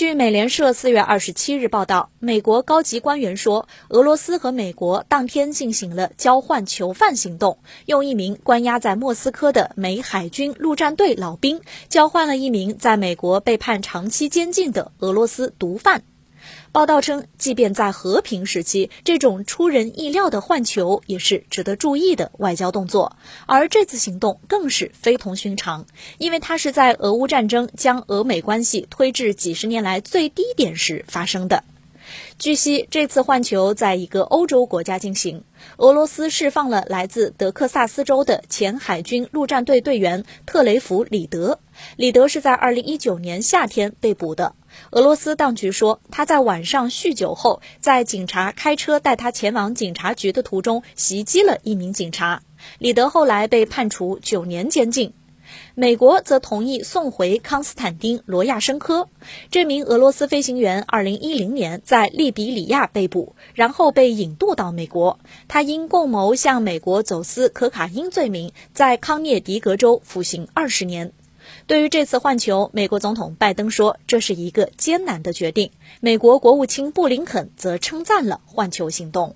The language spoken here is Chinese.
据美联社四月二十七日报道，美国高级官员说，俄罗斯和美国当天进行了交换囚犯行动，用一名关押在莫斯科的美海军陆战队老兵交换了一名在美国被判长期监禁的俄罗斯毒贩。报道称，即便在和平时期，这种出人意料的换球也是值得注意的外交动作。而这次行动更是非同寻常，因为它是在俄乌战争将俄美关系推至几十年来最低点时发生的。据悉，这次换球在一个欧洲国家进行。俄罗斯释放了来自德克萨斯州的前海军陆战队队员特雷弗里德。里德是在2019年夏天被捕的。俄罗斯当局说，他在晚上酗酒后，在警察开车带他前往警察局的途中袭击了一名警察。里德后来被判处九年监禁。美国则同意送回康斯坦丁·罗亚申科。这名俄罗斯飞行员2010年在利比里亚被捕，然后被引渡到美国。他因共谋向美国走私可卡因罪名，在康涅狄格州服刑二十年。对于这次换球，美国总统拜登说这是一个艰难的决定。美国国务卿布林肯则称赞了换球行动。